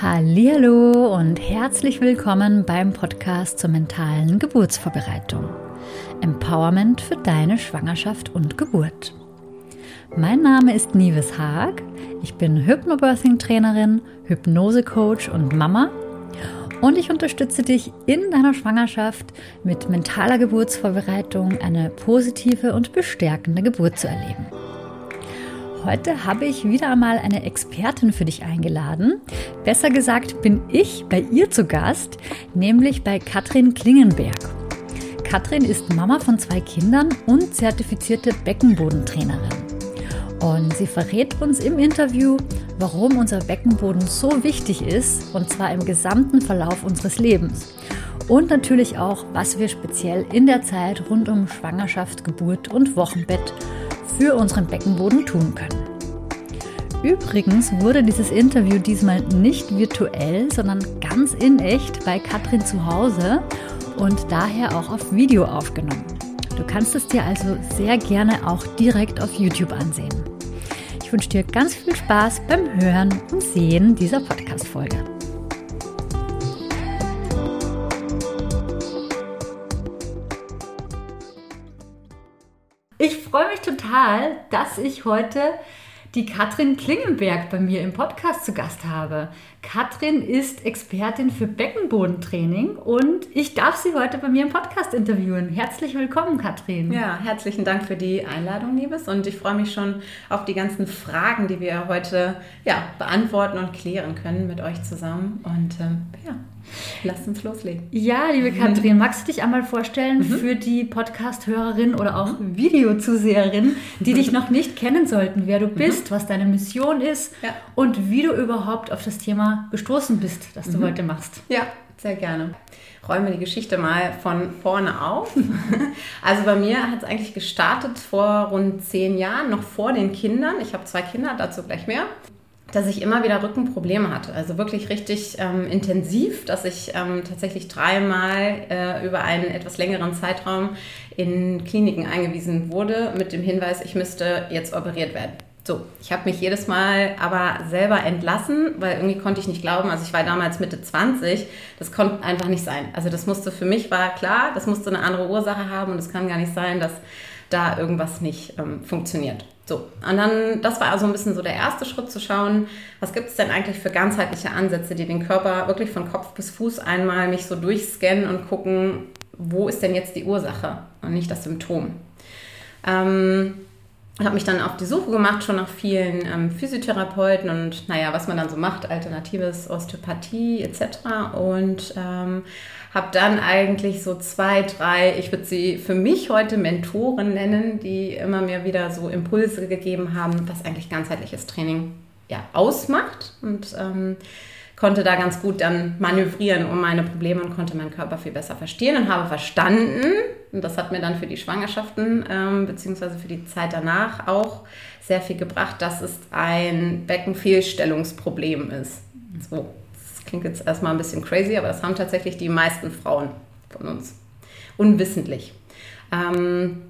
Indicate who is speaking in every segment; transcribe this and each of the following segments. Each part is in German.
Speaker 1: Hallo und herzlich willkommen beim Podcast zur mentalen Geburtsvorbereitung. Empowerment für deine Schwangerschaft und Geburt. Mein Name ist Nives Haag. Ich bin Hypnobirthing-Trainerin, Hypnose-Coach und Mama. Und ich unterstütze dich in deiner Schwangerschaft mit mentaler Geburtsvorbereitung eine positive und bestärkende Geburt zu erleben. Heute habe ich wieder einmal eine Expertin für dich eingeladen. Besser gesagt bin ich bei ihr zu Gast, nämlich bei Katrin Klingenberg. Katrin ist Mama von zwei Kindern und zertifizierte Beckenbodentrainerin. Und sie verrät uns im Interview, warum unser Beckenboden so wichtig ist, und zwar im gesamten Verlauf unseres Lebens. Und natürlich auch, was wir speziell in der Zeit rund um Schwangerschaft, Geburt und Wochenbett für unseren Beckenboden tun können. Übrigens wurde dieses Interview diesmal nicht virtuell, sondern ganz in echt bei Katrin zu Hause und daher auch auf Video aufgenommen. Du kannst es dir also sehr gerne auch direkt auf YouTube ansehen. Ich wünsche dir ganz viel Spaß beim Hören und Sehen dieser Podcast-Folge. Freue mich total, dass ich heute die Katrin Klingenberg bei mir im Podcast zu Gast habe. Katrin ist Expertin für Beckenbodentraining und ich darf sie heute bei mir im Podcast interviewen. Herzlich willkommen, Katrin.
Speaker 2: Ja, herzlichen Dank für die Einladung, Liebes. Und ich freue mich schon auf die ganzen Fragen, die wir heute ja, beantworten und klären können mit euch zusammen. Und ähm, ja, Lass uns loslegen.
Speaker 1: Ja, liebe Katrin, magst du dich einmal vorstellen mhm. für die Podcast-Hörerin oder auch mhm. Videozuseherin, die dich noch nicht kennen sollten, wer du mhm. bist, mhm. was deine Mission ist ja. und wie du überhaupt auf das Thema gestoßen bist, das du mhm. heute machst?
Speaker 2: Ja, sehr gerne. Räumen wir die Geschichte mal von vorne auf. Also bei mir hat es eigentlich gestartet vor rund zehn Jahren, noch vor den Kindern. Ich habe zwei Kinder, dazu gleich mehr dass ich immer wieder Rückenprobleme hatte. Also wirklich richtig ähm, intensiv, dass ich ähm, tatsächlich dreimal äh, über einen etwas längeren Zeitraum in Kliniken eingewiesen wurde mit dem Hinweis, ich müsste jetzt operiert werden. So, ich habe mich jedes Mal aber selber entlassen, weil irgendwie konnte ich nicht glauben, also ich war damals Mitte 20, das konnte einfach nicht sein. Also das musste für mich war klar, das musste eine andere Ursache haben und es kann gar nicht sein, dass da irgendwas nicht ähm, funktioniert. So, und dann, das war also ein bisschen so der erste Schritt zu schauen, was gibt es denn eigentlich für ganzheitliche Ansätze, die den Körper wirklich von Kopf bis Fuß einmal mich so durchscannen und gucken, wo ist denn jetzt die Ursache und nicht das Symptom. Ähm, habe mich dann auf die Suche gemacht, schon nach vielen ähm, Physiotherapeuten und naja, was man dann so macht, alternatives Osteopathie etc. Und ähm, habe dann eigentlich so zwei, drei, ich würde sie für mich heute Mentoren nennen, die immer mir wieder so Impulse gegeben haben, was eigentlich ganzheitliches Training ja, ausmacht und ähm, konnte da ganz gut dann manövrieren um meine Probleme und konnte meinen Körper viel besser verstehen und habe verstanden, und das hat mir dann für die Schwangerschaften ähm, beziehungsweise für die Zeit danach auch sehr viel gebracht, dass es ein Beckenfehlstellungsproblem ist. So, Klingt jetzt erstmal ein bisschen crazy, aber das haben tatsächlich die meisten Frauen von uns. Unwissentlich. Ähm,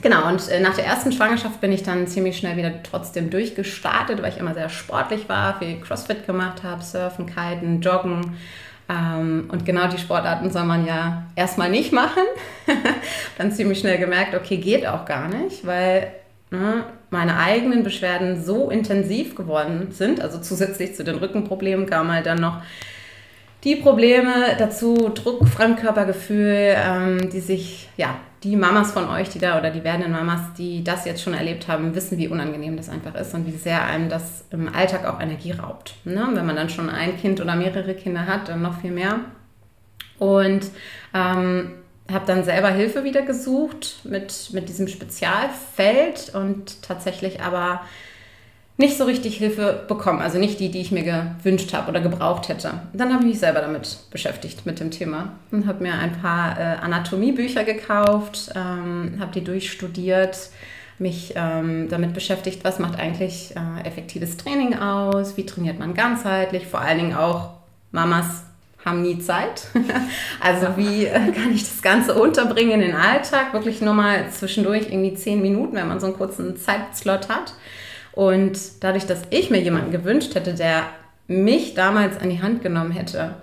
Speaker 2: genau, und äh, nach der ersten Schwangerschaft bin ich dann ziemlich schnell wieder trotzdem durchgestartet, weil ich immer sehr sportlich war, viel Crossfit gemacht habe, Surfen, Kiten, Joggen. Ähm, und genau die Sportarten soll man ja erstmal nicht machen. dann ziemlich schnell gemerkt, okay, geht auch gar nicht, weil meine eigenen Beschwerden so intensiv geworden sind, also zusätzlich zu den Rückenproblemen kam halt dann noch die Probleme dazu, Druck, Fremdkörpergefühl, ähm, die sich, ja, die Mamas von euch, die da oder die werdenden Mamas, die das jetzt schon erlebt haben, wissen, wie unangenehm das einfach ist und wie sehr einem das im Alltag auch Energie raubt. Ne? Wenn man dann schon ein Kind oder mehrere Kinder hat, dann noch viel mehr. Und ähm, habe dann selber Hilfe wieder gesucht mit, mit diesem Spezialfeld und tatsächlich aber nicht so richtig Hilfe bekommen. Also nicht die, die ich mir gewünscht habe oder gebraucht hätte. Dann habe ich mich selber damit beschäftigt, mit dem Thema. Und habe mir ein paar äh, Anatomiebücher gekauft, ähm, habe die durchstudiert, mich ähm, damit beschäftigt, was macht eigentlich äh, effektives Training aus, wie trainiert man ganzheitlich, vor allen Dingen auch Mamas haben nie Zeit. Also wie äh, kann ich das Ganze unterbringen in den Alltag? Wirklich nur mal zwischendurch irgendwie zehn Minuten, wenn man so einen kurzen Zeitslot hat. Und dadurch, dass ich mir jemanden gewünscht hätte, der mich damals an die Hand genommen hätte,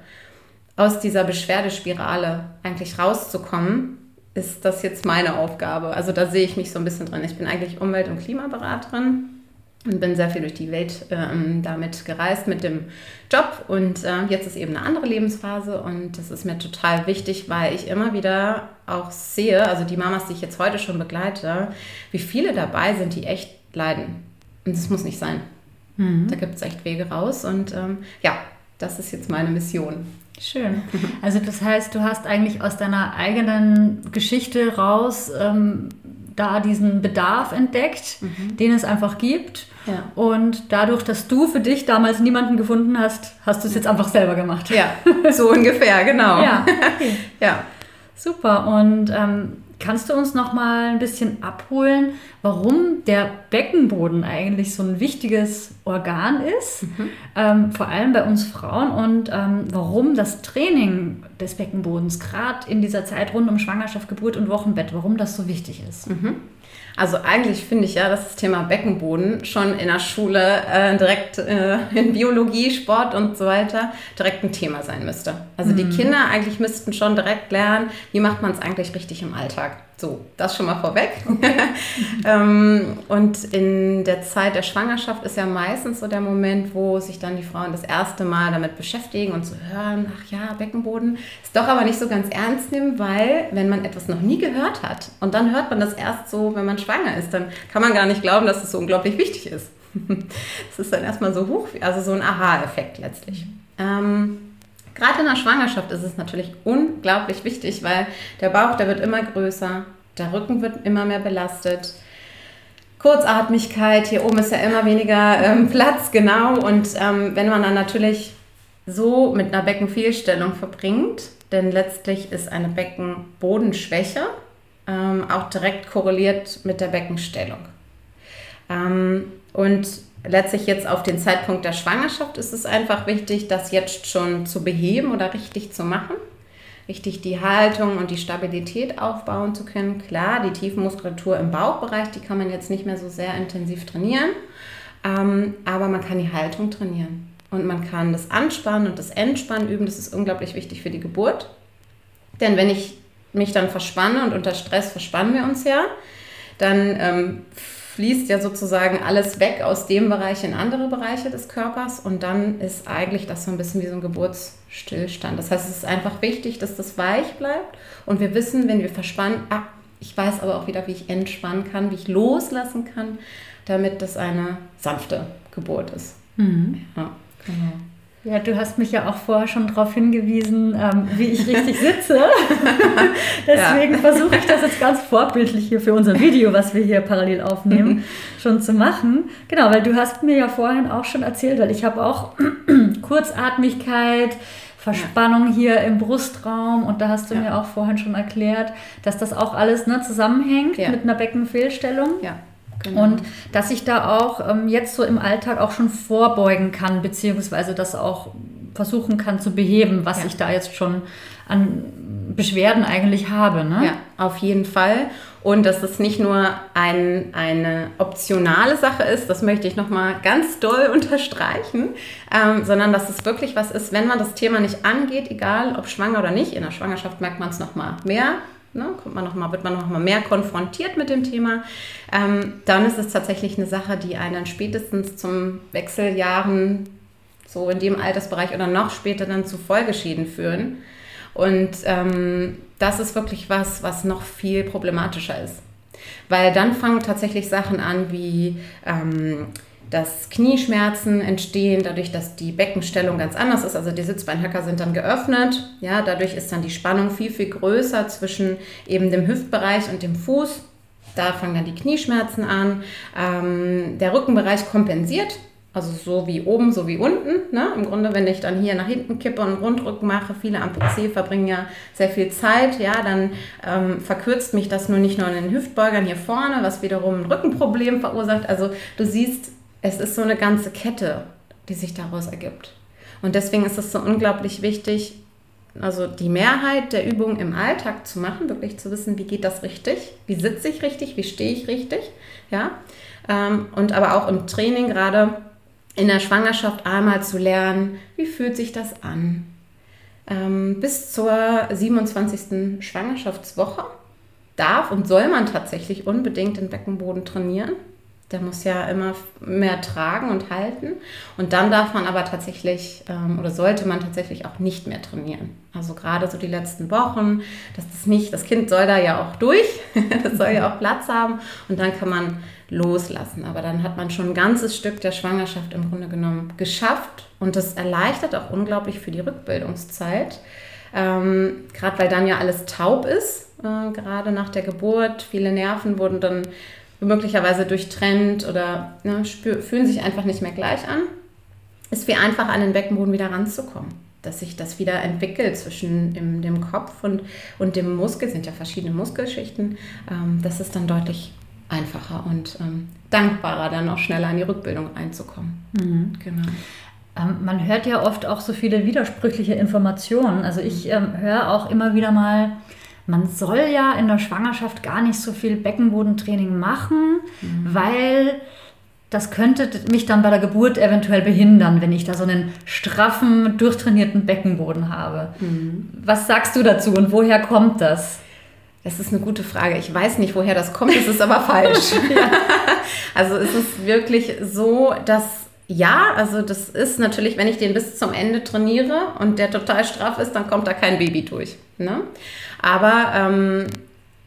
Speaker 2: aus dieser Beschwerdespirale eigentlich rauszukommen, ist das jetzt meine Aufgabe. Also da sehe ich mich so ein bisschen drin. Ich bin eigentlich Umwelt- und Klimaberaterin und bin sehr viel durch die Welt ähm, damit gereist mit dem Job und äh, jetzt ist eben eine andere Lebensphase und das ist mir total wichtig, weil ich immer wieder auch sehe, also die Mamas, die ich jetzt heute schon begleite, wie viele dabei sind, die echt leiden. Und das muss nicht sein. Mhm. Da gibt es echt Wege raus und ähm, ja, das ist jetzt meine Mission.
Speaker 1: Schön. Also das heißt, du hast eigentlich aus deiner eigenen Geschichte raus ähm, da diesen Bedarf entdeckt, mhm. den es einfach gibt. Ja. Und dadurch, dass du für dich damals niemanden gefunden hast, hast du es jetzt einfach selber gemacht.
Speaker 2: Ja, so ungefähr, genau.
Speaker 1: Ja, okay. ja. Super. Und ähm, kannst du uns noch mal ein bisschen abholen, warum der Beckenboden eigentlich so ein wichtiges Organ ist, mhm. ähm, vor allem bei uns Frauen und ähm, warum das Training des Beckenbodens gerade in dieser Zeit rund um Schwangerschaft, Geburt und Wochenbett, warum das so wichtig ist?
Speaker 2: Mhm. Also eigentlich finde ich ja, dass das Thema Beckenboden schon in der Schule äh, direkt äh, in Biologie, Sport und so weiter direkt ein Thema sein müsste. Also mhm. die Kinder eigentlich müssten schon direkt lernen, wie macht man es eigentlich richtig im Alltag. So, das schon mal vorweg. Ähm, und in der Zeit der Schwangerschaft ist ja meistens so der Moment, wo sich dann die Frauen das erste Mal damit beschäftigen und zu so hören, ach ja, Beckenboden, ist doch aber nicht so ganz ernst nehmen, weil wenn man etwas noch nie gehört hat und dann hört man das erst so, wenn man schwanger ist, dann kann man gar nicht glauben, dass es so unglaublich wichtig ist. Es ist dann erstmal so hoch, also so ein Aha-Effekt letztlich. Ähm, Gerade in der Schwangerschaft ist es natürlich unglaublich wichtig, weil der Bauch, der wird immer größer, der Rücken wird immer mehr belastet. Kurzatmigkeit, hier oben ist ja immer weniger ähm, Platz, genau. Und ähm, wenn man dann natürlich so mit einer Beckenfehlstellung verbringt, denn letztlich ist eine Beckenbodenschwäche ähm, auch direkt korreliert mit der Beckenstellung. Ähm, und letztlich jetzt auf den Zeitpunkt der Schwangerschaft ist es einfach wichtig, das jetzt schon zu beheben oder richtig zu machen. Richtig die Haltung und die Stabilität aufbauen zu können. Klar, die Tiefenmuskulatur im Bauchbereich, die kann man jetzt nicht mehr so sehr intensiv trainieren, ähm, aber man kann die Haltung trainieren. Und man kann das Anspannen und das Entspannen üben. Das ist unglaublich wichtig für die Geburt. Denn wenn ich mich dann verspanne und unter Stress verspannen wir uns ja, dann ähm, fließt ja sozusagen alles weg aus dem Bereich in andere Bereiche des Körpers und dann ist eigentlich das so ein bisschen wie so ein Geburtsstillstand. Das heißt, es ist einfach wichtig, dass das weich bleibt und wir wissen, wenn wir verspannen, ah, ich weiß aber auch wieder, wie ich entspannen kann, wie ich loslassen kann, damit das eine sanfte Geburt ist. Mhm.
Speaker 1: Ja, genau. Ja, du hast mich ja auch vorher schon darauf hingewiesen, ähm, wie ich richtig sitze. Deswegen ja. versuche ich das jetzt ganz vorbildlich hier für unser Video, was wir hier parallel aufnehmen, schon zu machen. Genau, weil du hast mir ja vorhin auch schon erzählt, weil ich habe auch Kurzatmigkeit, Verspannung ja. hier im Brustraum und da hast du ja. mir auch vorhin schon erklärt, dass das auch alles ne, zusammenhängt mit einer Beckenfehlstellung. Ja. Genau. Und dass ich da auch ähm, jetzt so im Alltag auch schon vorbeugen kann, beziehungsweise das auch versuchen kann zu beheben, was ja. ich da jetzt schon an Beschwerden eigentlich habe. Ne?
Speaker 2: Ja, auf jeden Fall. Und dass es nicht nur ein, eine optionale Sache ist, das möchte ich nochmal ganz doll unterstreichen, ähm, sondern dass es wirklich was ist, wenn man das Thema nicht angeht, egal ob schwanger oder nicht, in der Schwangerschaft merkt man es nochmal mehr, ne, kommt man noch mal, wird man noch mal mehr konfrontiert mit dem Thema, ähm, dann ist es tatsächlich eine Sache, die einen spätestens zum Wechseljahren, so in dem Altersbereich oder noch später dann zu Folgeschäden führen. Und ähm, das ist wirklich was, was noch viel problematischer ist. Weil dann fangen tatsächlich Sachen an wie ähm, dass Knieschmerzen entstehen, dadurch, dass die Beckenstellung ganz anders ist. Also die Sitzbeinhöcker sind dann geöffnet. Ja, dadurch ist dann die Spannung viel, viel größer zwischen eben dem Hüftbereich und dem Fuß. Da fangen dann die Knieschmerzen an. Ähm, der Rückenbereich kompensiert. Also so wie oben, so wie unten. Ne? Im Grunde, wenn ich dann hier nach hinten kippe und einen Rundrücken mache, viele am PC verbringen ja sehr viel Zeit, ja, dann ähm, verkürzt mich das nur nicht nur in den Hüftbeugern hier vorne, was wiederum ein Rückenproblem verursacht. Also du siehst, es ist so eine ganze Kette, die sich daraus ergibt. Und deswegen ist es so unglaublich wichtig, also die Mehrheit der Übungen im Alltag zu machen, wirklich zu wissen, wie geht das richtig, wie sitze ich richtig, wie stehe ich richtig, ja. Ähm, und aber auch im Training gerade in der Schwangerschaft einmal zu lernen, wie fühlt sich das an. Ähm, bis zur 27. Schwangerschaftswoche darf und soll man tatsächlich unbedingt den Beckenboden trainieren. Der muss ja immer mehr tragen und halten. Und dann darf man aber tatsächlich ähm, oder sollte man tatsächlich auch nicht mehr trainieren. Also gerade so die letzten Wochen, dass das nicht, das Kind soll da ja auch durch, das soll ja auch Platz haben und dann kann man loslassen. Aber dann hat man schon ein ganzes Stück der Schwangerschaft im Grunde genommen geschafft und das erleichtert auch unglaublich für die Rückbildungszeit. Ähm, gerade weil dann ja alles taub ist, äh, gerade nach der Geburt. Viele Nerven wurden dann möglicherweise durchtrennt oder ne, spür, fühlen sich einfach nicht mehr gleich an. Ist viel einfacher an den Beckenboden wieder ranzukommen. Dass sich das wieder entwickelt zwischen dem, dem Kopf und, und dem Muskel, sind ja verschiedene Muskelschichten. Ähm, das ist dann deutlich einfacher und ähm, dankbarer, dann auch schneller in die Rückbildung einzukommen.
Speaker 1: Mhm. Genau. Ähm, man hört ja oft auch so viele widersprüchliche Informationen. Also ich ähm, höre auch immer wieder mal, man soll ja in der Schwangerschaft gar nicht so viel Beckenbodentraining machen, mhm. weil das könnte mich dann bei der Geburt eventuell behindern, wenn ich da so einen straffen, durchtrainierten Beckenboden habe. Mhm. Was sagst du dazu und woher kommt das?
Speaker 2: Das ist eine gute Frage. Ich weiß nicht, woher das kommt, es ist aber falsch. Also es ist wirklich so, dass ja, also das ist natürlich, wenn ich den bis zum Ende trainiere und der total straff ist, dann kommt da kein Baby durch. Ne? Aber ähm,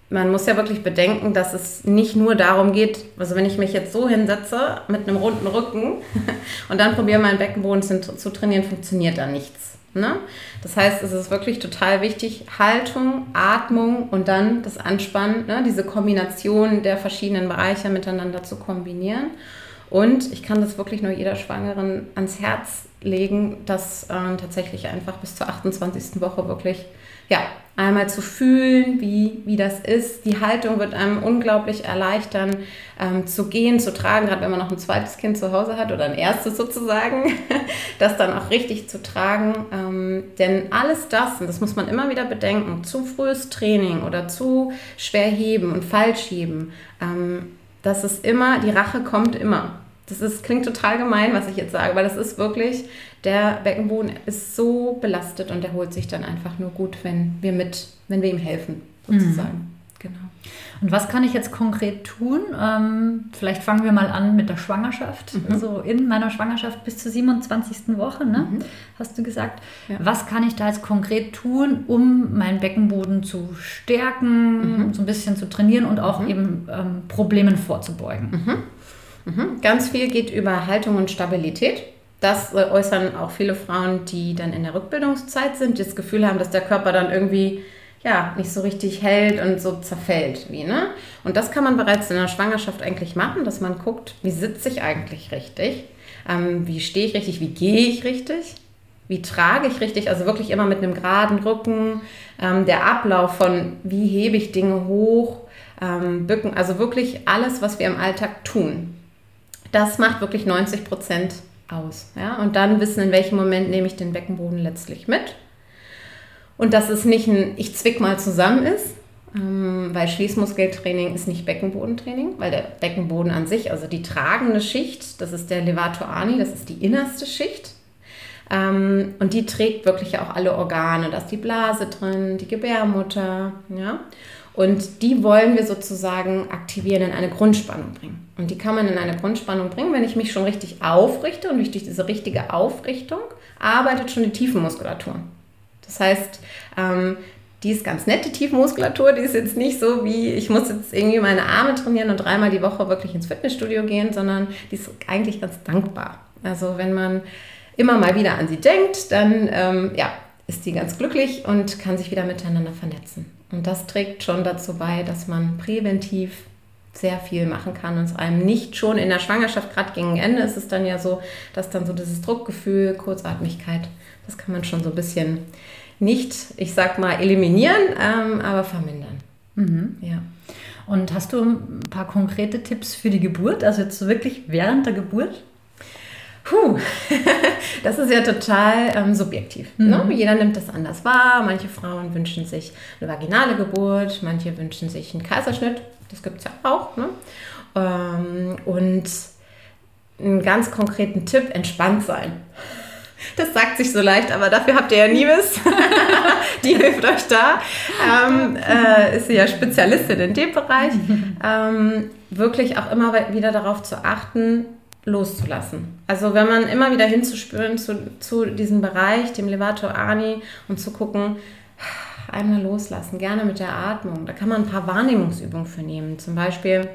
Speaker 2: man muss ja wirklich bedenken, dass es nicht nur darum geht, also wenn ich mich jetzt so hinsetze mit einem runden Rücken und dann probiere meinen Beckenboden zu, trainieren, funktioniert da nichts. Ne? Das heißt, es ist wirklich total wichtig, Haltung, Atmung und dann das Anspannen, ne? diese Kombination der verschiedenen Bereiche miteinander zu kombinieren. Und ich kann das wirklich nur jeder Schwangeren ans Herz legen, das äh, tatsächlich einfach bis zur 28. Woche wirklich ja, einmal zu fühlen, wie, wie das ist. Die Haltung wird einem unglaublich erleichtern, ähm, zu gehen, zu tragen, gerade wenn man noch ein zweites Kind zu Hause hat oder ein erstes sozusagen, das dann auch richtig zu tragen. Ähm, denn alles das, und das muss man immer wieder bedenken, zu frühes Training oder zu schwer heben und falsch heben, ähm, das ist immer, die Rache kommt immer. Das ist, klingt total gemein, was ich jetzt sage, weil das ist wirklich, der Beckenboden ist so belastet und der holt sich dann einfach nur gut, wenn wir mit, wenn wir ihm helfen, sozusagen. Mhm.
Speaker 1: Genau. Und was kann ich jetzt konkret tun? Ähm, vielleicht fangen wir mal an mit der Schwangerschaft. Mhm. Also in meiner Schwangerschaft bis zur 27. Woche, ne? Mhm. hast du gesagt. Ja. Was kann ich da jetzt konkret tun, um meinen Beckenboden zu stärken, mhm. so ein bisschen zu trainieren und auch mhm. eben ähm, Problemen vorzubeugen?
Speaker 2: Mhm. Mhm. Ganz viel geht über Haltung und Stabilität. Das äh, äußern auch viele Frauen, die dann in der Rückbildungszeit sind, die das Gefühl haben, dass der Körper dann irgendwie ja, nicht so richtig hält und so zerfällt. Wie, ne? Und das kann man bereits in der Schwangerschaft eigentlich machen, dass man guckt, wie sitze ich eigentlich richtig, ähm, wie stehe ich richtig, wie gehe ich richtig, wie trage ich richtig, also wirklich immer mit einem geraden Rücken, ähm, der Ablauf von wie hebe ich Dinge hoch, ähm, bücken, also wirklich alles, was wir im Alltag tun. Das macht wirklich 90 Prozent aus. Ja? Und dann wissen, in welchem Moment nehme ich den Beckenboden letztlich mit. Und dass es nicht ein Ich zwick mal zusammen ist, ähm, weil Schließmuskeltraining ist nicht Beckenbodentraining, weil der Beckenboden an sich, also die tragende Schicht, das ist der Levator ani, das ist die innerste Schicht. Ähm, und die trägt wirklich auch alle Organe. Da ist die Blase drin, die Gebärmutter. Ja? Und die wollen wir sozusagen aktivieren, in eine Grundspannung bringen. Und die kann man in eine Grundspannung bringen, wenn ich mich schon richtig aufrichte. Und durch diese richtige Aufrichtung arbeitet schon die Tiefenmuskulatur. Das heißt, ähm, die ist ganz nett, die Tiefenmuskulatur. Die ist jetzt nicht so wie, ich muss jetzt irgendwie meine Arme trainieren und dreimal die Woche wirklich ins Fitnessstudio gehen, sondern die ist eigentlich ganz dankbar. Also wenn man immer mal wieder an sie denkt, dann ähm, ja, ist die ganz glücklich und kann sich wieder miteinander vernetzen. Und das trägt schon dazu bei, dass man präventiv sehr viel machen kann und es einem nicht schon in der Schwangerschaft, gerade gegen Ende ist es dann ja so, dass dann so dieses Druckgefühl, Kurzatmigkeit, das kann man schon so ein bisschen nicht, ich sag mal, eliminieren, ähm, aber vermindern.
Speaker 1: Mhm. Ja. Und hast du ein paar konkrete Tipps für die Geburt, also jetzt wirklich während der Geburt?
Speaker 2: Puh, das ist ja total ähm, subjektiv. Mhm. Ne? Jeder nimmt das anders wahr. Manche Frauen wünschen sich eine vaginale Geburt, manche wünschen sich einen Kaiserschnitt. Das gibt es ja auch. Ne? Ähm, und einen ganz konkreten Tipp, entspannt sein. Das sagt sich so leicht, aber dafür habt ihr ja Nieves. Die hilft euch da. Ähm, äh, ist sie ja Spezialistin in dem Bereich. Ähm, wirklich auch immer wieder darauf zu achten, loszulassen. Also wenn man immer wieder hinzuspüren zu, zu diesem Bereich, dem Levato Ani und zu gucken, einmal loslassen, gerne mit der Atmung. Da kann man ein paar Wahrnehmungsübungen für nehmen. Zum Beispiel,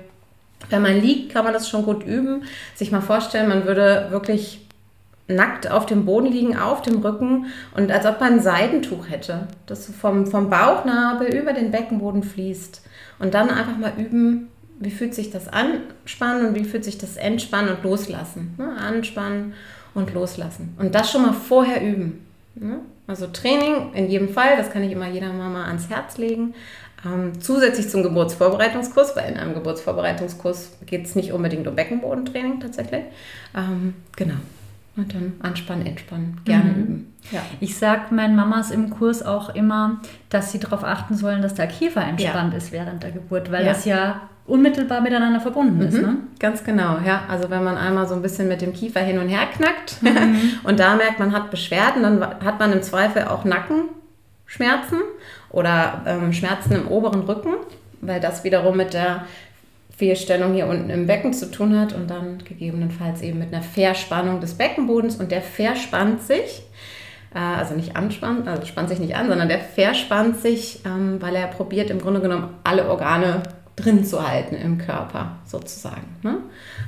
Speaker 2: wenn man liegt, kann man das schon gut üben. Sich mal vorstellen, man würde wirklich nackt auf dem Boden liegen, auf dem Rücken und als ob man ein Seidentuch hätte, das vom, vom Bauchnabel über den Beckenboden fließt. Und dann einfach mal üben, wie fühlt sich das anspannen und wie fühlt sich das entspannen und loslassen. Ne? Anspannen und loslassen. Und das schon mal vorher üben. Ne? Also Training in jedem Fall, das kann ich immer jeder Mama ans Herz legen. Ähm, zusätzlich zum Geburtsvorbereitungskurs, weil in einem Geburtsvorbereitungskurs geht es nicht unbedingt um Beckenbodentraining tatsächlich. Ähm, genau. Und dann anspannen, entspannen, gerne mhm. üben.
Speaker 1: Ja. Ich sage meinen Mamas im Kurs auch immer, dass sie darauf achten sollen, dass der Kiefer entspannt ja. ist während der Geburt, weil ja. das ja unmittelbar miteinander verbunden mhm. ist. Ne?
Speaker 2: Ganz genau, ja. Also wenn man einmal so ein bisschen mit dem Kiefer hin und her knackt mhm. und da merkt, man hat Beschwerden, dann hat man im Zweifel auch Nackenschmerzen oder ähm, Schmerzen im oberen Rücken, weil das wiederum mit der Fehlstellung hier unten im Becken zu tun hat und dann gegebenenfalls eben mit einer Verspannung des Beckenbodens und der verspannt sich, äh, also nicht anspannt, also spannt sich nicht an, sondern der verspannt sich, ähm, weil er probiert im Grunde genommen alle Organe drin zu halten im Körper sozusagen. Ne?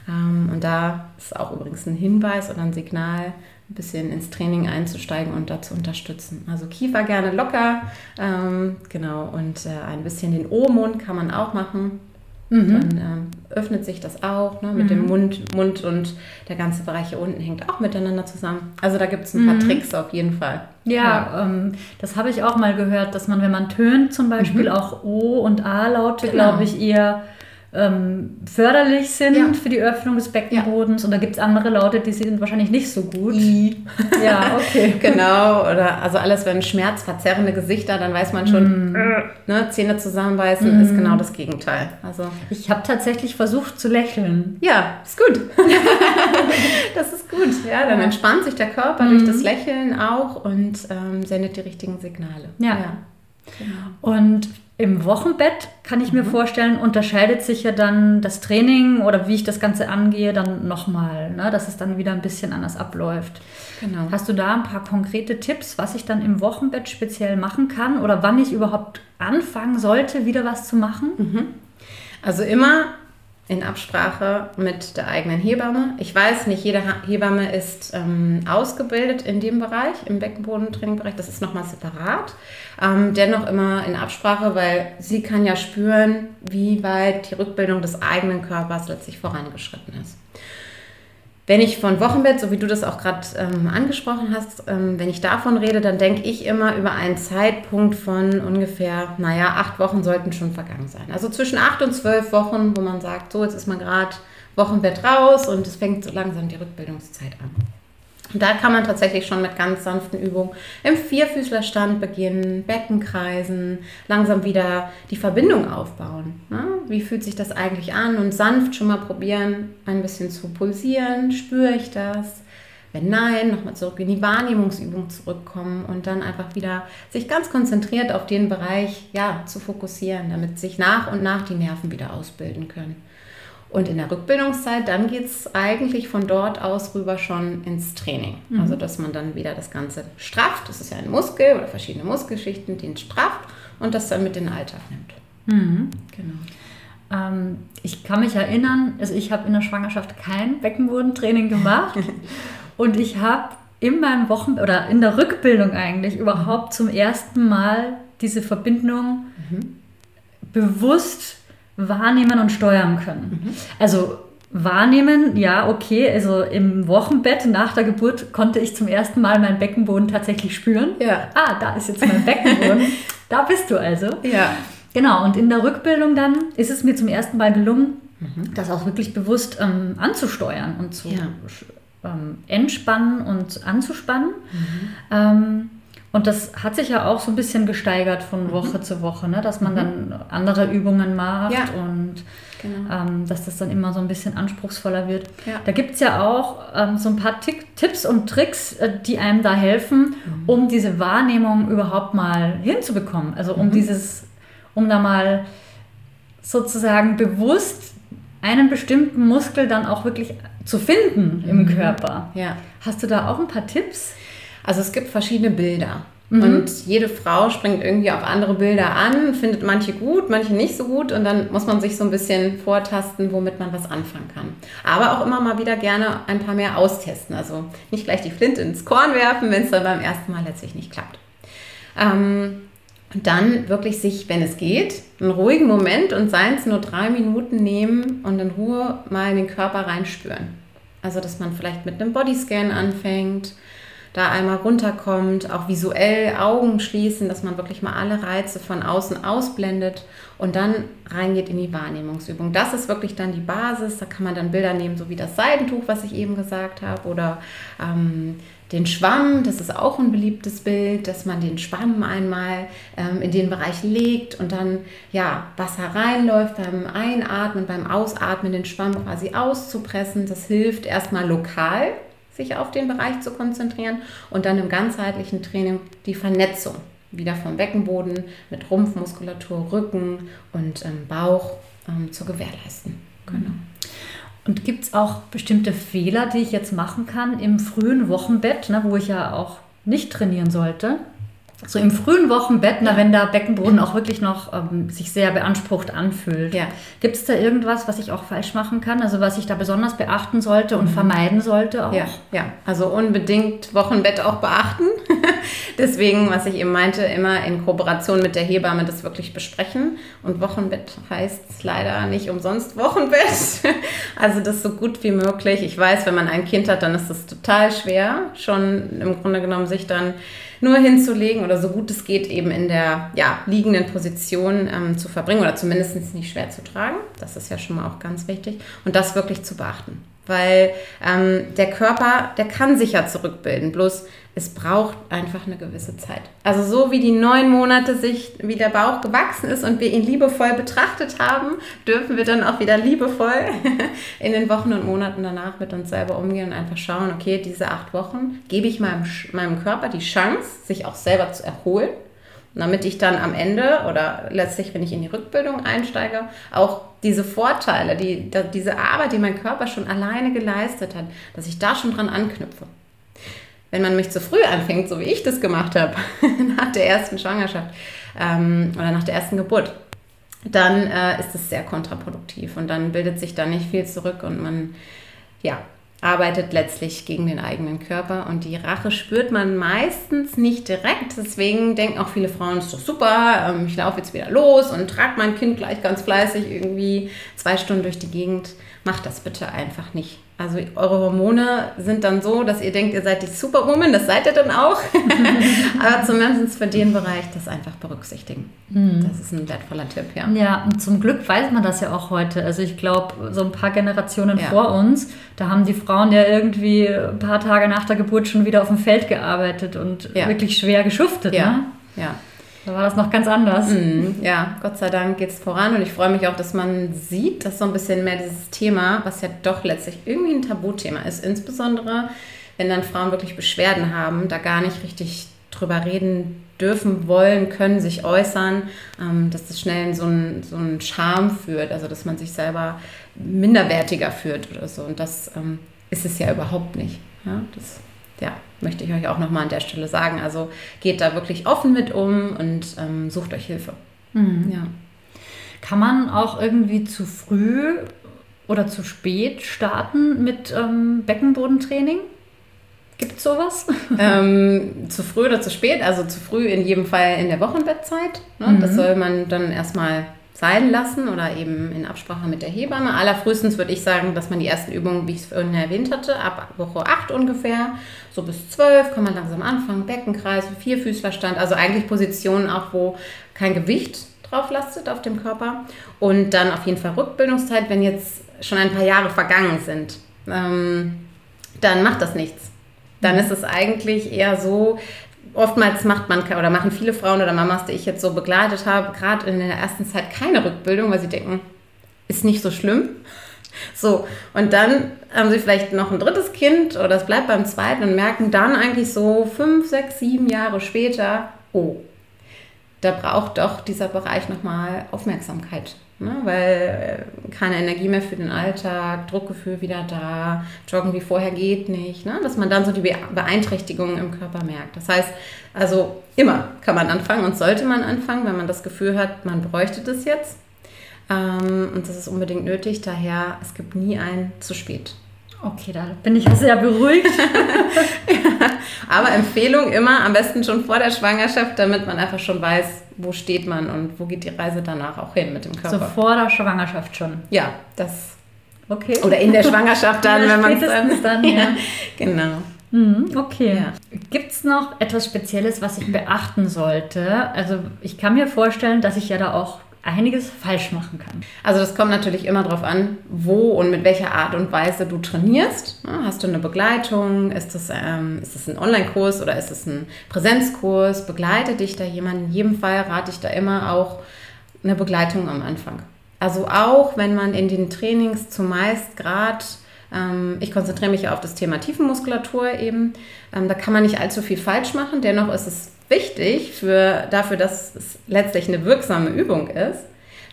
Speaker 2: Ähm, und da ist auch übrigens ein Hinweis oder ein Signal, ein bisschen ins Training einzusteigen und da zu unterstützen. Also Kiefer gerne locker, ähm, genau, und äh, ein bisschen den O-Mund kann man auch machen. Mhm. Dann ähm, öffnet sich das auch ne, mit mhm. dem Mund, Mund und der ganze Bereich hier unten hängt auch miteinander zusammen. Also da gibt es ein paar mhm. Tricks auf jeden Fall.
Speaker 1: Ja, ja. Ähm, das habe ich auch mal gehört, dass man, wenn man tönt, zum Beispiel mhm. auch O und A-Laute, genau. glaube ich, eher ähm, förderlich sind ja. für die Öffnung des Beckenbodens. Ja. Und da gibt es andere Laute, die sind wahrscheinlich nicht so gut. I.
Speaker 2: Ja, okay. genau. Oder also alles, wenn schmerzverzerrende Gesichter, dann weiß man schon, mm. äh, ne, Zähne zusammenbeißen mm. ist genau das Gegenteil. Also
Speaker 1: ich habe tatsächlich versucht zu lächeln.
Speaker 2: Ja, ist gut. das ist gut. Ja, dann entspannt sich der Körper mm. durch das Lächeln auch und ähm, sendet die richtigen Signale.
Speaker 1: Ja. ja. Genau. Und im Wochenbett kann ich mir mhm. vorstellen, unterscheidet sich ja dann das Training oder wie ich das Ganze angehe, dann nochmal, ne? dass es dann wieder ein bisschen anders abläuft. Genau. Hast du da ein paar konkrete Tipps, was ich dann im Wochenbett speziell machen kann oder wann ich überhaupt anfangen sollte, wieder was zu machen? Mhm.
Speaker 2: Also immer in Absprache mit der eigenen Hebamme. Ich weiß, nicht jede Hebamme ist ähm, ausgebildet in dem Bereich, im Beckenbodentrainingbereich. Das ist nochmal separat. Ähm, dennoch immer in Absprache, weil sie kann ja spüren, wie weit die Rückbildung des eigenen Körpers letztlich vorangeschritten ist. Wenn ich von Wochenbett, so wie du das auch gerade ähm, angesprochen hast, ähm, wenn ich davon rede, dann denke ich immer über einen Zeitpunkt von ungefähr, naja, acht Wochen sollten schon vergangen sein. Also zwischen acht und zwölf Wochen, wo man sagt, so jetzt ist man gerade Wochenbett raus und es fängt so langsam die Rückbildungszeit an. Da kann man tatsächlich schon mit ganz sanften Übungen im Vierfüßlerstand beginnen, Becken kreisen, langsam wieder die Verbindung aufbauen. Ne? Wie fühlt sich das eigentlich an? Und sanft schon mal probieren, ein bisschen zu pulsieren. Spüre ich das? Wenn nein, nochmal zurück in die Wahrnehmungsübung zurückkommen und dann einfach wieder sich ganz konzentriert auf den Bereich ja, zu fokussieren, damit sich nach und nach die Nerven wieder ausbilden können. Und in der Rückbildungszeit, dann geht es eigentlich von dort aus rüber schon ins Training. Mhm. Also, dass man dann wieder das Ganze strafft. Das ist ja ein Muskel oder verschiedene Muskelschichten, den strafft und das dann mit in den Alltag nimmt.
Speaker 1: Mhm. Genau. Ähm, ich kann mich erinnern, also ich habe in der Schwangerschaft kein Beckenbodentraining gemacht und ich habe in meinem Wochen- oder in der Rückbildung eigentlich überhaupt zum ersten Mal diese Verbindung mhm. bewusst wahrnehmen und steuern können. Mhm. Also wahrnehmen, ja, okay, also im Wochenbett nach der Geburt konnte ich zum ersten Mal meinen Beckenboden tatsächlich spüren. Ja. Ah, da ist jetzt mein Beckenboden. da bist du also.
Speaker 2: Ja.
Speaker 1: Genau, und in der Rückbildung dann ist es mir zum ersten Mal gelungen, mhm. das auch wirklich bewusst ähm, anzusteuern und zu ja. ähm, entspannen und anzuspannen. Mhm. Ähm, Und das hat sich ja auch so ein bisschen gesteigert von mhm. Woche mhm. zu Woche, ne? dass man mhm. dann andere Übungen macht ja. und genau. ähm, dass das dann immer so ein bisschen anspruchsvoller wird. Ja. Da gibt es ja auch ähm, so ein paar Tick, Tipps und Tricks, äh, die einem da helfen, mhm. um diese Wahrnehmung überhaupt mal hinzubekommen. Also um mhm. dieses, um da mal sozusagen bewusst einen bestimmten Muskel dann auch wirklich zu finden im mhm. Körper. Ja. Hast du da auch ein paar Tipps?
Speaker 2: Also es gibt verschiedene Bilder. Mhm. Und jede Frau springt irgendwie auf andere Bilder an, findet manche gut, manche nicht so gut und dann muss man sich so ein bisschen vortasten, womit man was anfangen kann. Aber auch immer mal wieder gerne ein paar mehr austesten. Also nicht gleich die Flinte ins Korn werfen, wenn es dann beim ersten Mal letztlich nicht klappt. Ähm, und dann wirklich sich, wenn es geht, einen ruhigen Moment und seien es nur drei Minuten nehmen und in Ruhe mal in den Körper reinspüren. Also, dass man vielleicht mit einem Bodyscan anfängt, da einmal runterkommt, auch visuell Augen schließen, dass man wirklich mal alle Reize von außen ausblendet und dann reingeht in die Wahrnehmungsübung. Das ist wirklich dann die Basis. Da kann man dann Bilder nehmen, so wie das Seidentuch, was ich eben gesagt habe, oder ähm, den Schwamm, das ist auch ein beliebtes Bild, dass man den Schwamm einmal ähm, in den Bereich legt und dann ja Wasser reinläuft beim Einatmen, beim Ausatmen den Schwamm quasi auszupressen. Das hilft erstmal lokal, sich auf den Bereich zu konzentrieren und dann im ganzheitlichen Training die Vernetzung wieder vom Beckenboden mit Rumpfmuskulatur, Rücken und ähm, Bauch ähm, zu gewährleisten. Genau.
Speaker 1: Und gibt es auch bestimmte Fehler, die ich jetzt machen kann im frühen Wochenbett, ne, wo ich ja auch nicht trainieren sollte? So im frühen Wochenbett, na, wenn der Beckenboden auch wirklich noch ähm, sich sehr beansprucht anfühlt. Ja. Gibt es da irgendwas, was ich auch falsch machen kann? Also was ich da besonders beachten sollte und mhm. vermeiden sollte auch?
Speaker 2: Ja, ja, also unbedingt Wochenbett auch beachten. Deswegen, was ich eben meinte, immer in Kooperation mit der Hebamme das wirklich besprechen. Und Wochenbett heißt leider nicht umsonst Wochenbett. also das so gut wie möglich. Ich weiß, wenn man ein Kind hat, dann ist das total schwer, schon im Grunde genommen sich dann nur hinzulegen oder so gut es geht eben in der ja, liegenden Position ähm, zu verbringen oder zumindest nicht schwer zu tragen. Das ist ja schon mal auch ganz wichtig. Und das wirklich zu beachten. Weil ähm, der Körper, der kann sich ja zurückbilden. Bloß es braucht einfach eine gewisse Zeit. Also so wie die neun Monate sich, wie der Bauch gewachsen ist und wir ihn liebevoll betrachtet haben, dürfen wir dann auch wieder liebevoll in den Wochen und Monaten danach mit uns selber umgehen und einfach schauen, okay, diese acht Wochen gebe ich meinem, meinem Körper die Chance, sich auch selber zu erholen, damit ich dann am Ende oder letztlich, wenn ich in die Rückbildung einsteige, auch diese Vorteile, die, diese Arbeit, die mein Körper schon alleine geleistet hat, dass ich da schon dran anknüpfe wenn man mich zu früh anfängt, so wie ich das gemacht habe, nach der ersten Schwangerschaft ähm, oder nach der ersten Geburt, dann äh, ist es sehr kontraproduktiv und dann bildet sich da nicht viel zurück und man, ja, arbeitet letztlich gegen den eigenen Körper und die Rache spürt man meistens nicht direkt. Deswegen denken auch viele Frauen, ist doch super, ähm, ich laufe jetzt wieder los und trage mein Kind gleich ganz fleißig irgendwie zwei Stunden durch die Gegend. Macht das bitte einfach nicht. Also eure Hormone sind dann so, dass ihr denkt, ihr seid die Superwoman, das seid ihr dann auch. Aber zumindest für den Bereich das einfach berücksichtigen. Mhm. Das ist ein wertvoller Tipp, ja.
Speaker 1: Ja, und zum Glück weiß man das ja auch heute. Also ich glaube, so ein paar Generationen ja. vor uns, da haben die Frauen ja irgendwie ein paar Tage nach der Geburt schon wieder auf dem Feld gearbeitet und ja. wirklich schwer geschuftet.
Speaker 2: Ja,
Speaker 1: ne?
Speaker 2: ja.
Speaker 1: Da war das noch ganz anders.
Speaker 2: Mhm, ja, Gott sei Dank geht es voran und ich freue mich auch, dass man sieht, dass so ein bisschen mehr dieses Thema, was ja doch letztlich irgendwie ein Tabuthema ist, insbesondere wenn dann Frauen wirklich Beschwerden haben, da gar nicht richtig drüber reden dürfen, wollen, können, sich äußern, ähm, dass das schnell in so einen so Charme führt, also dass man sich selber minderwertiger führt oder so. Und das ähm, ist es ja überhaupt nicht. Ja, das ja, möchte ich euch auch nochmal an der Stelle sagen. Also geht da wirklich offen mit um und ähm, sucht euch Hilfe.
Speaker 1: Mhm. Ja. Kann man auch irgendwie zu früh oder zu spät starten mit ähm, Beckenbodentraining? Gibt es sowas?
Speaker 2: Ähm, zu früh oder zu spät? Also zu früh in jedem Fall in der Wochenbettzeit. Ne? Mhm. Das soll man dann erstmal sein lassen oder eben in Absprache mit der Hebamme. Allerfrühestens würde ich sagen, dass man die ersten Übungen, wie ich es vorhin erwähnt hatte, ab Woche 8 ungefähr, so bis 12 kann man langsam anfangen. Beckenkreis, Vierfüßlerstand, also eigentlich Positionen auch, wo kein Gewicht drauf lastet auf dem Körper. Und dann auf jeden Fall Rückbildungszeit, wenn jetzt schon ein paar Jahre vergangen sind, ähm, dann macht das nichts. Dann mhm. ist es eigentlich eher so, oftmals macht man oder machen viele Frauen oder Mamas, die ich jetzt so begleitet habe, gerade in der ersten Zeit keine Rückbildung, weil sie denken, ist nicht so schlimm. So, und dann haben sie vielleicht noch ein drittes Kind oder es bleibt beim zweiten und merken dann eigentlich so fünf, sechs, sieben Jahre später, oh, da braucht doch dieser Bereich nochmal Aufmerksamkeit. Ne? Weil äh, keine Energie mehr für den Alltag, Druckgefühl wieder da, Joggen wie vorher geht nicht. Ne? Dass man dann so die Beeinträchtigungen im Körper merkt. Das heißt, also immer kann man anfangen und sollte man anfangen, wenn man das Gefühl hat, man bräuchte das jetzt. Ähm, und das ist unbedingt nötig. Daher, es gibt nie ein zu spät.
Speaker 1: Okay, da bin ich sehr beruhigt.
Speaker 2: ja, aber Empfehlung immer am besten schon vor der Schwangerschaft, damit man einfach schon weiß, wo steht man und wo geht die Reise danach auch hin mit dem Körper.
Speaker 1: So vor der Schwangerschaft schon.
Speaker 2: Ja, das. Okay. Oder in der Schwangerschaft dann, wenn man es dann.
Speaker 1: dann ja.
Speaker 2: genau.
Speaker 1: Mhm, okay. Ja. Gibt es noch etwas Spezielles, was ich beachten sollte? Also ich kann mir vorstellen, dass ich ja da auch einiges falsch machen kann.
Speaker 2: Also das kommt natürlich immer darauf an, wo und mit welcher Art und Weise du trainierst. Hast du eine Begleitung? Ist das, ähm, ist das ein Online-Kurs oder ist es ein Präsenzkurs? Begleite dich da jemand? In jedem Fall rate ich da immer auch eine Begleitung am Anfang. Also auch wenn man in den Trainings zumeist gerade ich konzentriere mich auf das Thema Tiefenmuskulatur eben. Ähm, da kann man nicht allzu viel falsch machen. Dennoch ist es wichtig für, dafür, dass es letztlich eine wirksame Übung ist,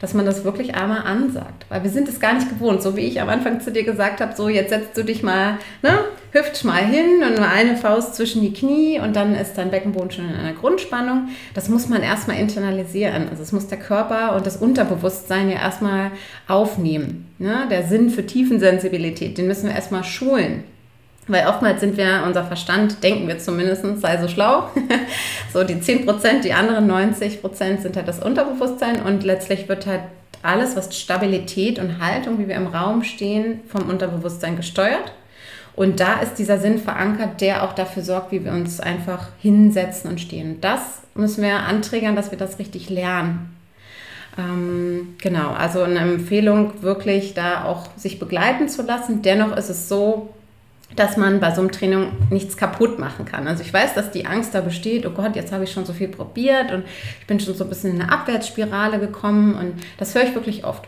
Speaker 2: dass man das wirklich einmal ansagt. Weil wir sind es gar nicht gewohnt. So wie ich am Anfang zu dir gesagt habe, so jetzt setzt du dich mal, ne, hüpft mal hin und nur eine Faust zwischen die Knie und dann ist dein Beckenboden schon in einer Grundspannung. Das muss man erstmal internalisieren. Also es muss der Körper und das Unterbewusstsein ja erstmal aufnehmen. Ne? Der Sinn für Tiefensensibilität, den müssen wir erstmal schulen. Weil oftmals sind wir, unser Verstand, denken wir zumindest, sei so schlau. so die 10 Prozent, die anderen 90 Prozent sind halt das Unterbewusstsein und letztlich wird halt alles, was Stabilität und Haltung, wie wir im Raum stehen, vom Unterbewusstsein gesteuert. Und da ist dieser Sinn verankert, der auch dafür sorgt, wie wir uns einfach hinsetzen und stehen. Das müssen wir anträgern, dass wir das richtig lernen. Ähm, genau, also eine Empfehlung, wirklich da auch sich begleiten zu lassen. Dennoch ist es so, dass man bei so einem Training nichts kaputt machen kann. Also ich weiß, dass die Angst da besteht, oh Gott, jetzt habe ich schon so viel probiert und ich bin schon so ein bisschen in eine Abwärtsspirale gekommen und das höre ich wirklich oft.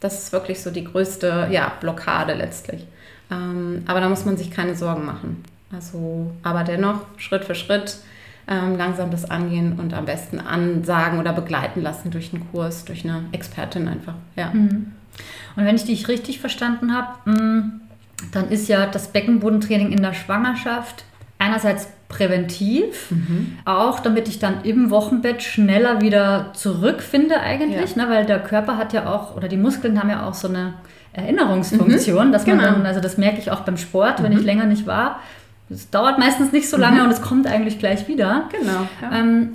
Speaker 2: Das ist wirklich so die größte ja, Blockade letztlich. Ähm, aber da muss man sich keine Sorgen machen. Also, aber dennoch Schritt für Schritt ähm, langsam das angehen und am besten ansagen oder begleiten lassen durch einen Kurs, durch eine Expertin einfach. Ja. Mhm.
Speaker 1: Und wenn ich dich richtig verstanden habe, mm, dann ist ja das Beckenbodentraining in der Schwangerschaft einerseits präventiv, mhm. auch damit ich dann im Wochenbett schneller wieder zurückfinde eigentlich, ja. ne, weil der Körper hat ja auch, oder die Muskeln haben ja auch so eine Erinnerungsfunktion, mhm. dass man genau. dann, also das merke ich auch beim Sport, mhm. wenn ich länger nicht war, es dauert meistens nicht so lange mhm. und es kommt eigentlich gleich wieder.
Speaker 2: Genau.
Speaker 1: Ja. Ähm,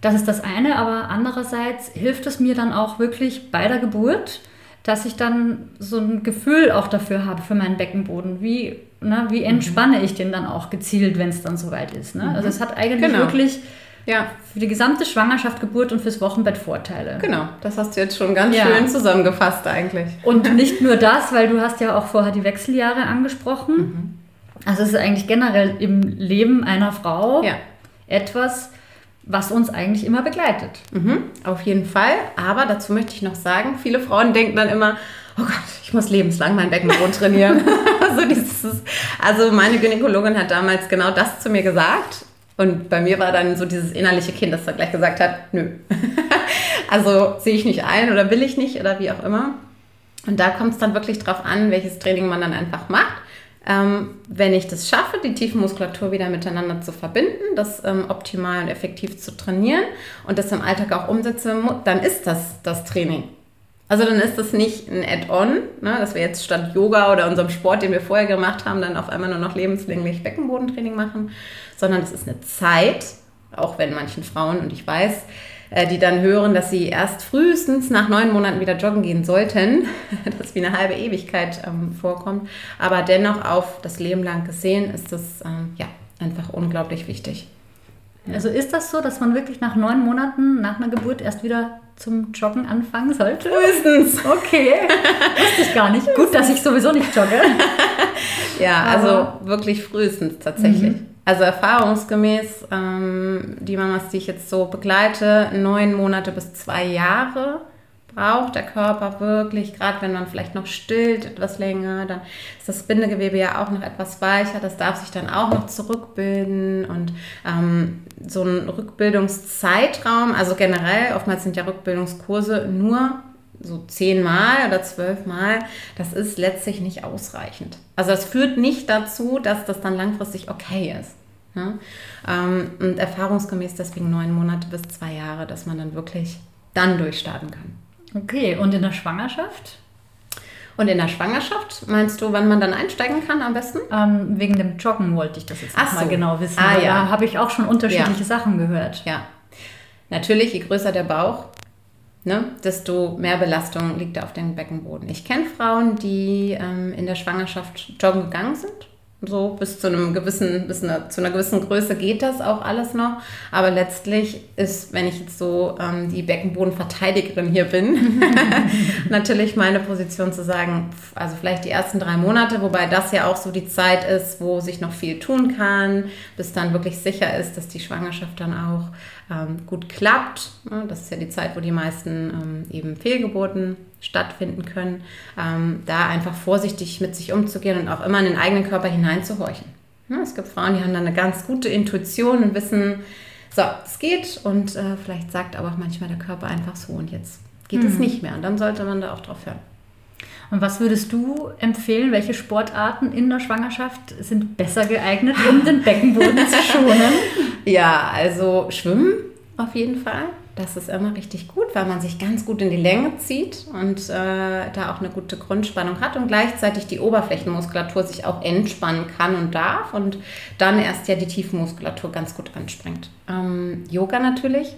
Speaker 1: das ist das eine, aber andererseits hilft es mir dann auch wirklich bei der Geburt, dass ich dann so ein Gefühl auch dafür habe, für meinen Beckenboden. Wie, ne, wie entspanne mhm. ich den dann auch gezielt, wenn es dann soweit ist. Ne? Also es hat eigentlich genau. wirklich ja. für die gesamte Schwangerschaft, Geburt und fürs Wochenbett Vorteile.
Speaker 2: Genau, das hast du jetzt schon ganz ja. schön zusammengefasst eigentlich.
Speaker 1: Und nicht nur das, weil du hast ja auch vorher die Wechseljahre angesprochen. Mhm. Also es ist eigentlich generell im Leben einer Frau ja. etwas, was uns eigentlich immer begleitet.
Speaker 2: Mhm, auf jeden Fall. Aber dazu möchte ich noch sagen, viele Frauen denken dann immer, oh Gott, ich muss lebenslang mein Beckenboden trainieren. also, dieses, also meine Gynäkologin hat damals genau das zu mir gesagt. Und bei mir war dann so dieses innerliche Kind, das dann gleich gesagt hat, nö. also sehe ich nicht ein oder will ich nicht oder wie auch immer. Und da kommt es dann wirklich drauf an, welches Training man dann einfach macht. Ähm, wenn ich das schaffe, die Tiefenmuskulatur wieder miteinander zu verbinden, das ähm, optimal und effektiv zu trainieren und das im Alltag auch umsetze, dann ist das das Training. Also dann ist das nicht ein Add-on, ne, dass wir jetzt statt Yoga oder unserem Sport, den wir vorher gemacht haben, dann auf einmal nur noch lebenslänglich Beckenbodentraining machen, sondern es ist eine Zeit, auch wenn manchen Frauen, und ich weiß, äh, die dann hören, dass sie erst frühestens nach neun Monaten wieder joggen gehen sollten, das wie eine halbe Ewigkeit ähm, vorkommt. Aber dennoch auf das Leben lang gesehen ist das ähm, ja, einfach unglaublich wichtig.
Speaker 1: Also ist das so, dass man wirklich nach neun Monaten nach einer Geburt erst wieder zum Joggen anfangen sollte?
Speaker 2: Frühestens.
Speaker 1: Okay. Wusste ich gar nicht. Gut, dass ich sowieso nicht jogge.
Speaker 2: ja, also wirklich frühestens tatsächlich. Mhm. Also erfahrungsgemäß, ähm, die Mamas, die ich jetzt so begleite, neun Monate bis zwei Jahre braucht der Körper wirklich, gerade wenn man vielleicht noch stillt etwas länger, dann ist das Bindegewebe ja auch noch etwas weicher, das darf sich dann auch noch zurückbilden. Und ähm, so ein Rückbildungszeitraum, also generell, oftmals sind ja Rückbildungskurse nur so zehnmal oder zwölfmal, das ist letztlich nicht ausreichend. Also das führt nicht dazu, dass das dann langfristig okay ist. Ne? Ähm, und erfahrungsgemäß deswegen neun Monate bis zwei Jahre, dass man dann wirklich dann durchstarten kann.
Speaker 1: Okay, und in der Schwangerschaft?
Speaker 2: Und in der Schwangerschaft meinst du, wann man dann einsteigen kann am besten?
Speaker 1: Ähm, wegen dem Joggen wollte ich das jetzt
Speaker 2: Ach
Speaker 1: mal
Speaker 2: so.
Speaker 1: genau wissen.
Speaker 2: Ah, ja.
Speaker 1: Da habe ich auch schon unterschiedliche
Speaker 2: Ja.
Speaker 1: Sachen gehört.
Speaker 2: Ja. Natürlich, je größer der Bauch, ne, desto mehr Belastung liegt da auf dem Beckenboden. Ich kenne Frauen, die ähm, in der Schwangerschaft joggen gegangen sind. So bis zu einem gewissen, bis einer, zu einer gewissen Größe geht das auch alles noch. Aber letztlich ist, wenn ich jetzt so ähm, die Beckenbodenverteidigerin hier bin, natürlich meine Position zu sagen, also vielleicht die ersten drei Monate, wobei das ja auch so die Zeit ist, wo sich noch viel tun kann, bis dann wirklich sicher ist, dass die Schwangerschaft dann auch ähm, gut klappt. Das ist ja die Zeit, wo die meisten ähm, eben Fehlgeburten stattfinden können. Ähm, da einfach vorsichtig mit sich umzugehen und auch immer in den eigenen Körper hineinzuhorchen. Ja, es gibt Frauen, die haben dann eine ganz gute Intuition und wissen, so, es geht und äh, vielleicht sagt aber auch manchmal der Körper einfach so und jetzt geht es nicht mehr. Und dann sollte man da auch drauf hören.
Speaker 1: Und was würdest du empfehlen? Welche Sportarten in der Schwangerschaft sind besser geeignet, um den Beckenboden zu schonen?
Speaker 2: Ja, also Schwimmen auf jeden Fall. Das ist immer richtig gut, weil man sich ganz gut in die Länge zieht und äh, da auch eine gute Grundspannung hat und gleichzeitig die Oberflächenmuskulatur sich auch entspannen kann und darf und dann erst ja die Tiefenmuskulatur ganz gut anspringt. Ähm, Yoga natürlich.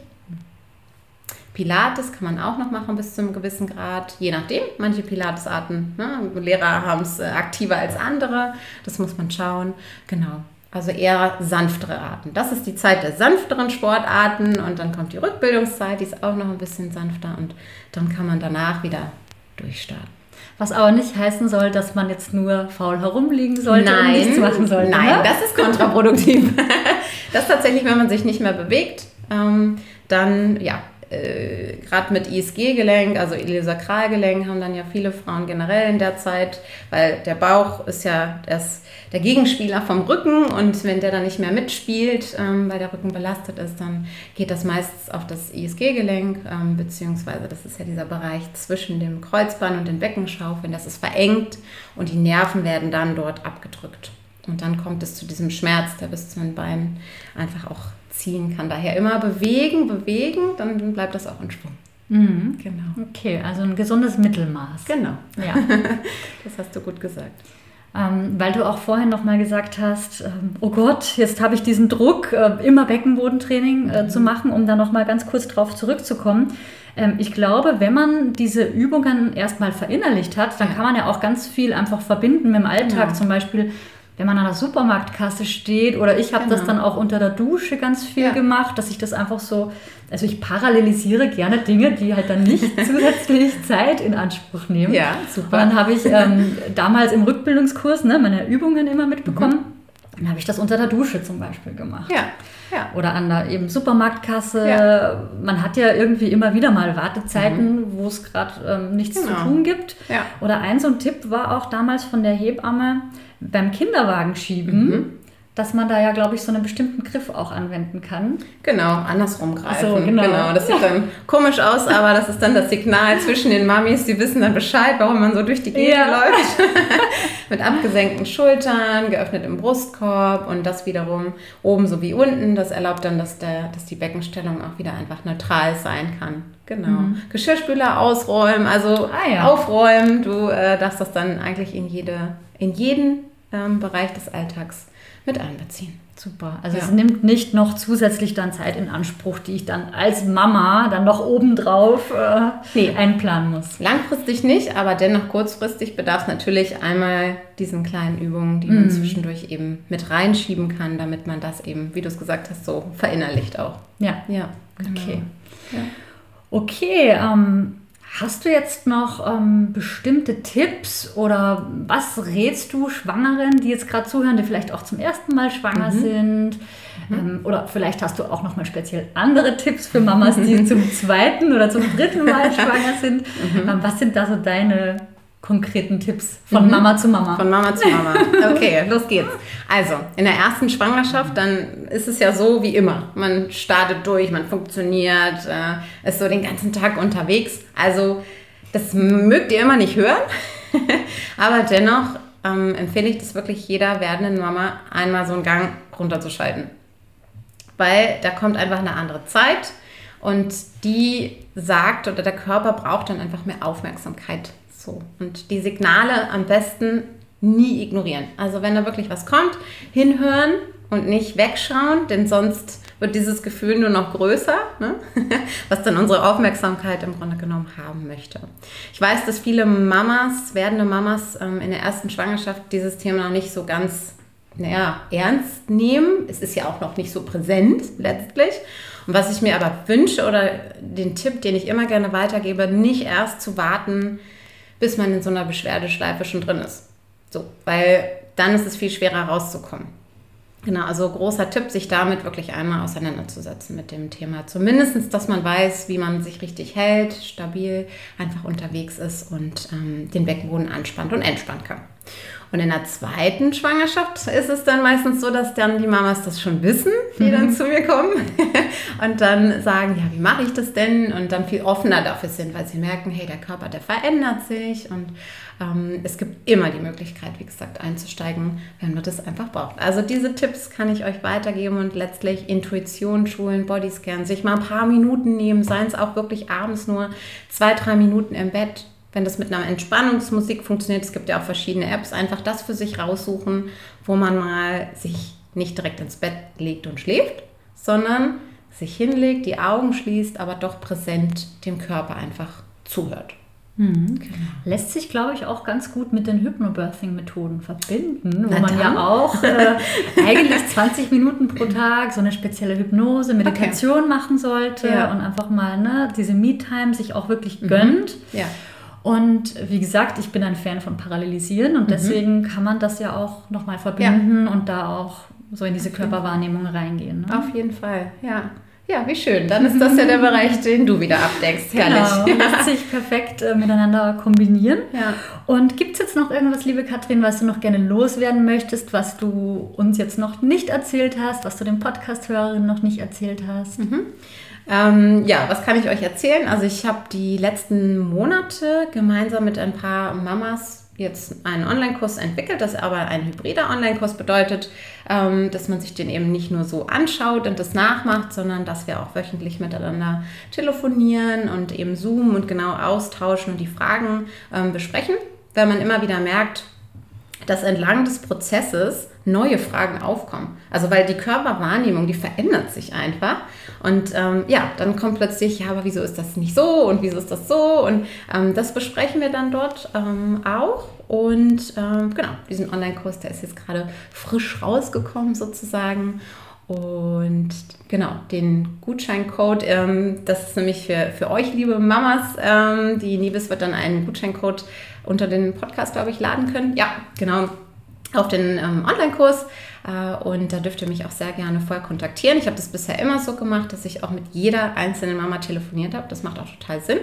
Speaker 2: Pilates kann man auch noch machen bis zu einem gewissen Grad, je nachdem. Manche Pilatesarten, ne, Lehrer haben es äh, aktiver als andere. Das muss man schauen. Genau. Also eher sanftere Arten. Das ist die Zeit der sanfteren Sportarten und dann kommt die Rückbildungszeit, die ist auch noch ein bisschen sanfter und dann kann man danach wieder durchstarten.
Speaker 1: Was aber nicht heißen soll, dass man jetzt nur faul herumliegen sollte und nichts machen sollte.
Speaker 2: Nein,
Speaker 1: ne?
Speaker 2: das ist kontraproduktiv. das ist tatsächlich, wenn man sich nicht mehr bewegt, ähm, dann ja, äh, gerade mit ISG-Gelenk, also Iliosakralgelenk, haben dann ja viele Frauen generell in der Zeit, weil der Bauch ist ja das, der Gegenspieler vom Rücken und wenn der dann nicht mehr mitspielt, ähm, weil der Rücken belastet ist, dann geht das meistens auf das ISG-Gelenk, ähm, beziehungsweise das ist ja dieser Bereich zwischen dem Kreuzbein und den Beckenschaufeln, das ist verengt und die Nerven werden dann dort abgedrückt. Und dann kommt es zu diesem Schmerz, der bis zu den Beinen einfach auch ziehen kann. Daher immer bewegen, bewegen, dann bleibt das auch in Schwung.
Speaker 1: Mhm.
Speaker 2: Genau.
Speaker 1: Okay, also ein gesundes Mittelmaß.
Speaker 2: Genau.
Speaker 1: Ja.
Speaker 2: Das hast du gut gesagt.
Speaker 1: Ähm, weil du auch vorhin nochmal gesagt hast, ähm, oh Gott, jetzt habe ich diesen Druck, äh, immer Beckenbodentraining äh, zu machen, um da nochmal ganz kurz drauf zurückzukommen. Ähm, ich glaube, wenn man diese Übungen erstmal verinnerlicht hat, dann
Speaker 2: Ja.
Speaker 1: kann man ja auch ganz viel einfach verbinden mit dem Alltag.
Speaker 2: Genau.
Speaker 1: Zum Beispiel, wenn man an der Supermarktkasse steht oder ich habe das
Speaker 2: Genau.
Speaker 1: dann auch unter der Dusche ganz viel
Speaker 2: Ja.
Speaker 1: gemacht, dass ich das einfach so, also ich parallelisiere gerne Dinge, die halt dann nicht zusätzlich Zeit in Anspruch nehmen.
Speaker 2: Ja,
Speaker 1: Und
Speaker 2: super.
Speaker 1: dann habe ich ähm, damals im Rückbildungskurs ne, meine Übungen immer mitbekommen. Dann habe ich das unter der Dusche zum Beispiel gemacht.
Speaker 2: Ja, ja.
Speaker 1: Oder an der eben Supermarktkasse.
Speaker 2: Ja.
Speaker 1: Man hat ja irgendwie immer wieder mal Wartezeiten, wo es gerade ähm, nichts
Speaker 2: Genau.
Speaker 1: zu tun gibt.
Speaker 2: Ja.
Speaker 1: Oder ein so ein Tipp war auch damals von der Hebamme beim Kinderwagen schieben,
Speaker 2: Mhm.
Speaker 1: dass man da ja, glaube ich, so einen bestimmten Griff auch anwenden kann.
Speaker 2: Genau, andersrum greifen.
Speaker 1: So, genau.
Speaker 2: Das sieht dann komisch aus, aber das ist dann das Signal zwischen den Mamis, die wissen dann Bescheid, warum man so durch die Gegend
Speaker 1: Ja.
Speaker 2: läuft. Mit abgesenkten Schultern, geöffnetem Brustkorb und das wiederum oben sowie unten. Das erlaubt dann, dass, der, dass die Beckenstellung auch wieder einfach neutral sein kann. Genau. Geschirrspüler ausräumen, also
Speaker 1: Mhm. Ah, ja.
Speaker 2: aufräumen. Du äh, darfst das dann eigentlich in, jede, in jeden ähm, Bereich des Alltags mit einbeziehen.
Speaker 1: Super. Also
Speaker 2: Ja.
Speaker 1: es nimmt nicht noch zusätzlich dann Zeit in Anspruch, die ich dann als Mama dann noch obendrauf äh,
Speaker 2: Nee.
Speaker 1: einplanen muss.
Speaker 2: Langfristig nicht, aber dennoch kurzfristig bedarf es natürlich einmal diesen kleinen Übungen, die
Speaker 1: Mhm.
Speaker 2: man zwischendurch eben mit reinschieben kann, damit man das eben, wie du es gesagt hast, so verinnerlicht auch.
Speaker 1: Ja.
Speaker 2: Ja, genau.
Speaker 1: Okay.
Speaker 2: Ja.
Speaker 1: Okay, ähm, Hast du jetzt noch ähm, bestimmte Tipps oder was rätst du Schwangeren, die jetzt gerade zuhören, die vielleicht auch zum ersten Mal schwanger mhm. sind? Mhm. Ähm, oder vielleicht hast du auch noch mal speziell andere Tipps für Mamas, die zum zweiten oder zum dritten Mal schwanger sind. Mhm. Ähm, was sind da so deine konkreten Tipps von mhm. Mama zu Mama.
Speaker 2: Von Mama zu Mama. Okay, los geht's. Also, in der ersten Schwangerschaft, dann ist es ja so wie immer. Man startet durch, man funktioniert, äh, ist so den ganzen Tag unterwegs. Also, das mögt ihr immer nicht hören. Aber dennoch ähm, empfehle ich das wirklich jeder werdenden Mama, einmal so einen Gang runterzuschalten. Weil da kommt einfach eine andere Zeit und die sagt oder der Körper braucht dann einfach mehr Aufmerksamkeit so. Und die Signale am besten nie ignorieren. Also wenn da wirklich was kommt, hinhören und nicht wegschauen, denn sonst wird dieses Gefühl nur noch größer, ne? was dann unsere Aufmerksamkeit im Grunde genommen haben möchte. Ich weiß, dass viele Mamas, werdende Mamas ähm, in der ersten Schwangerschaft dieses Thema noch nicht so ganz naja, ernst nehmen. Es ist ja auch noch nicht so präsent letztlich. Und was ich mir aber wünsche oder den Tipp, den ich immer gerne weitergebe, nicht erst zu warten, bis man in so einer Beschwerdeschleife schon drin ist. So, weil dann ist es viel schwerer rauszukommen. Genau, also großer Tipp, sich damit wirklich einmal auseinanderzusetzen mit dem Thema. Zumindest, dass man weiß, wie man sich richtig hält, stabil einfach unterwegs ist und ähm, den Beckenboden anspannt und entspannen kann. Und in der zweiten Schwangerschaft ist es dann meistens so, dass dann die Mamas das schon wissen, die mhm. dann zu mir kommen und dann sagen, ja, wie mache ich das denn? Und dann viel offener dafür sind, weil sie merken, hey, der Körper, der verändert sich und ähm, es gibt immer die Möglichkeit, wie gesagt, einzusteigen, wenn man das einfach braucht. Also diese Tipps kann ich euch weitergeben und letztlich Intuition schulen, Bodyscan, sich mal ein paar Minuten nehmen, seien es auch wirklich abends nur zwei, drei Minuten im Bett wenn das mit einer Entspannungsmusik funktioniert, es gibt ja auch verschiedene Apps, einfach das für sich raussuchen, wo man mal sich nicht direkt ins Bett legt und schläft, sondern sich hinlegt, die Augen schließt, aber doch präsent dem Körper einfach zuhört.
Speaker 1: Mhm. Genau. Lässt sich, glaube ich, auch ganz gut mit den Hypnobirthing-Methoden verbinden, wo Na man dann. ja auch äh, eigentlich 20 Minuten pro Tag so eine spezielle Hypnose, Meditation okay. machen sollte ja. und einfach mal ne, diese Me-Time sich auch wirklich mhm. gönnt. Ja. Und wie gesagt, ich bin ein Fan von Parallelisieren und mhm. deswegen kann man das ja auch nochmal verbinden ja. und da auch so in diese Körperwahrnehmung reingehen.
Speaker 2: Ne? Auf jeden Fall, ja. Ja, wie schön. Dann ist das ja der Bereich, den du wieder abdeckst.
Speaker 1: Herrlich. Genau, lässt sich perfekt äh, miteinander kombinieren. Ja. Und gibt es jetzt noch irgendwas, liebe Katrin, was du noch gerne loswerden möchtest, was du uns jetzt noch nicht erzählt hast, was du den Podcast-Hörerinnen noch nicht erzählt hast?
Speaker 2: Mhm. Ähm, ja, was kann ich euch erzählen? Also ich habe die letzten Monate gemeinsam mit ein paar Mamas jetzt einen Online-Kurs entwickelt, das aber ein hybrider Online-Kurs bedeutet, ähm, dass man sich den eben nicht nur so anschaut und das nachmacht, sondern dass wir auch wöchentlich miteinander telefonieren und eben zoomen und genau austauschen und die Fragen ähm, besprechen, weil man immer wieder merkt, dass entlang des Prozesses neue Fragen aufkommen. Also weil die Körperwahrnehmung, die verändert sich einfach. Und ähm, ja, dann kommt plötzlich, ja, aber wieso ist das nicht so und wieso ist das so? Und ähm, das besprechen wir dann dort ähm, auch. Und ähm, genau, diesen Online-Kurs, der ist jetzt gerade frisch rausgekommen sozusagen. Und genau, den Gutscheincode, ähm, das ist nämlich für, für euch, liebe Mamas. Ähm, die Nibis wird dann einen Gutscheincode unter den Podcast, glaube ich, laden können. Ja, genau, auf den ähm, Online-Kurs. Äh, und da dürft ihr mich auch sehr gerne vorher kontaktieren. Ich habe das bisher immer so gemacht, dass ich auch mit jeder einzelnen Mama telefoniert habe. Das macht auch total Sinn,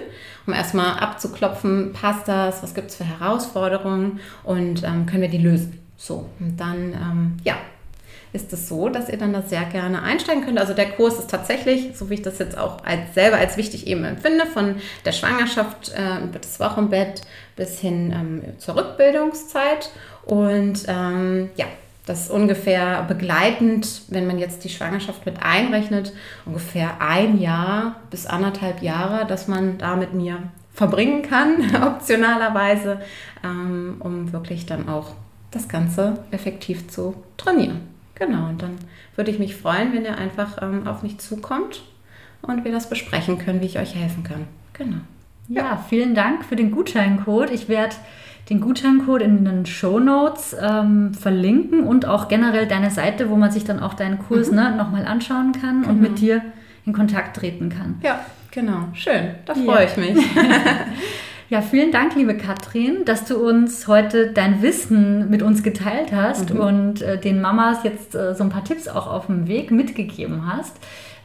Speaker 2: um erstmal abzuklopfen, passt das, was gibt es für Herausforderungen und ähm, können wir die lösen. So, und dann, ähm, ja, ist es so, dass ihr dann da sehr gerne einsteigen könnt. Also der Kurs ist tatsächlich, so wie ich das jetzt auch als, selber als wichtig eben empfinde, von der Schwangerschaft äh, über das Wochenbett bis hin ähm, zur Rückbildungszeit. Und ähm, ja, das ist ungefähr begleitend, wenn man jetzt die Schwangerschaft mit einrechnet, ungefähr ein Jahr bis anderthalb Jahre, dass man da mit mir verbringen kann, optionalerweise, ähm, um wirklich dann auch das Ganze effektiv zu trainieren. Genau, und dann würde ich mich freuen, wenn ihr einfach ähm, auf mich zukommt und wir das besprechen können, wie ich euch helfen kann. Genau.
Speaker 1: Ja, ja vielen Dank für den Gutscheincode. Ich werde den Gutscheincode in den Show Notes ähm, verlinken und auch generell deine Seite, wo man sich dann auch deinen Kurs mhm. ne, nochmal anschauen kann genau. und mit dir in Kontakt treten kann.
Speaker 2: Ja. Genau, schön, da freue ja. ich mich.
Speaker 1: Ja, vielen Dank, liebe Katrin, dass du uns heute dein Wissen mit uns geteilt hast mhm. und äh, den Mamas jetzt äh, so ein paar Tipps auch auf dem Weg mitgegeben hast,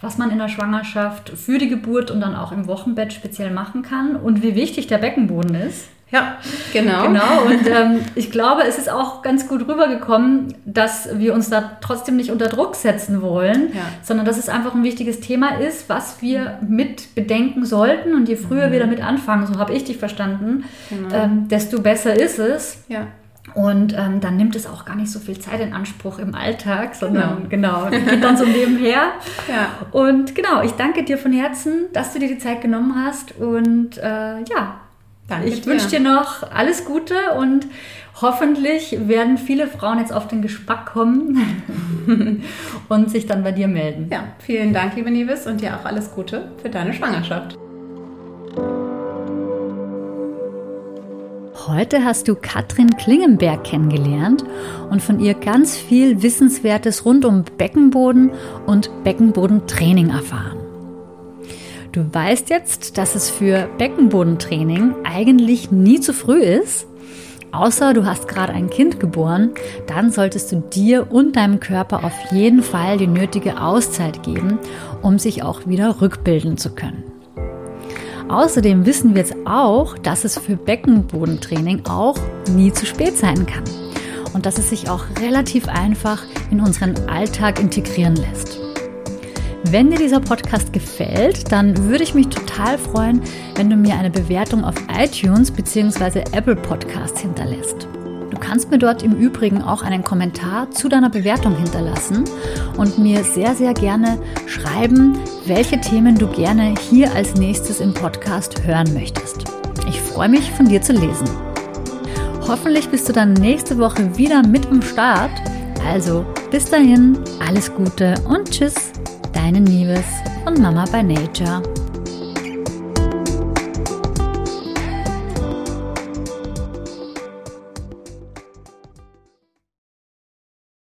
Speaker 1: was man in der Schwangerschaft für die Geburt und dann auch im Wochenbett speziell machen kann und wie wichtig der Beckenboden ist.
Speaker 2: Ja, genau.
Speaker 1: Genau. Und ähm, ich glaube, es ist auch ganz gut rübergekommen, dass wir uns da trotzdem nicht unter Druck setzen wollen, ja. sondern dass es einfach ein wichtiges Thema ist, was wir mit bedenken sollten. Und je früher mhm. wir damit anfangen, so habe ich dich verstanden, genau. ähm, desto besser ist es. Ja. Und ähm, dann nimmt es auch gar nicht so viel Zeit in Anspruch im Alltag, sondern genau, genau geht dann so nebenher. Ja. Und genau, ich danke dir von Herzen, dass du dir die Zeit genommen hast. Und äh, ja, Danke ich wünsche dir noch alles Gute und hoffentlich werden viele Frauen jetzt auf den Geschmack kommen und sich dann bei dir melden.
Speaker 2: Ja, vielen Dank, liebe Nevis, und dir auch alles Gute für deine Schwangerschaft.
Speaker 1: Heute hast du Katrin Klingenberg kennengelernt und von ihr ganz viel Wissenswertes rund um Beckenboden und Beckenbodentraining erfahren. Du weißt jetzt, dass es für Beckenbodentraining eigentlich nie zu früh ist. Außer du hast gerade ein Kind geboren, dann solltest du dir und deinem Körper auf jeden Fall die nötige Auszeit geben, um sich auch wieder rückbilden zu können. Außerdem wissen wir jetzt auch, dass es für Beckenbodentraining auch nie zu spät sein kann und dass es sich auch relativ einfach in unseren Alltag integrieren lässt. Wenn dir dieser Podcast gefällt, dann würde ich mich total freuen, wenn du mir eine Bewertung auf iTunes bzw. Apple Podcasts hinterlässt. Du kannst mir dort im Übrigen auch einen Kommentar zu deiner Bewertung hinterlassen und mir sehr, sehr gerne schreiben, welche Themen du gerne hier als nächstes im Podcast hören möchtest. Ich freue mich, von dir zu lesen. Hoffentlich bist du dann nächste Woche wieder mit am Start. Also bis dahin, alles Gute und tschüss. Deine Nieves von Mama by Nature.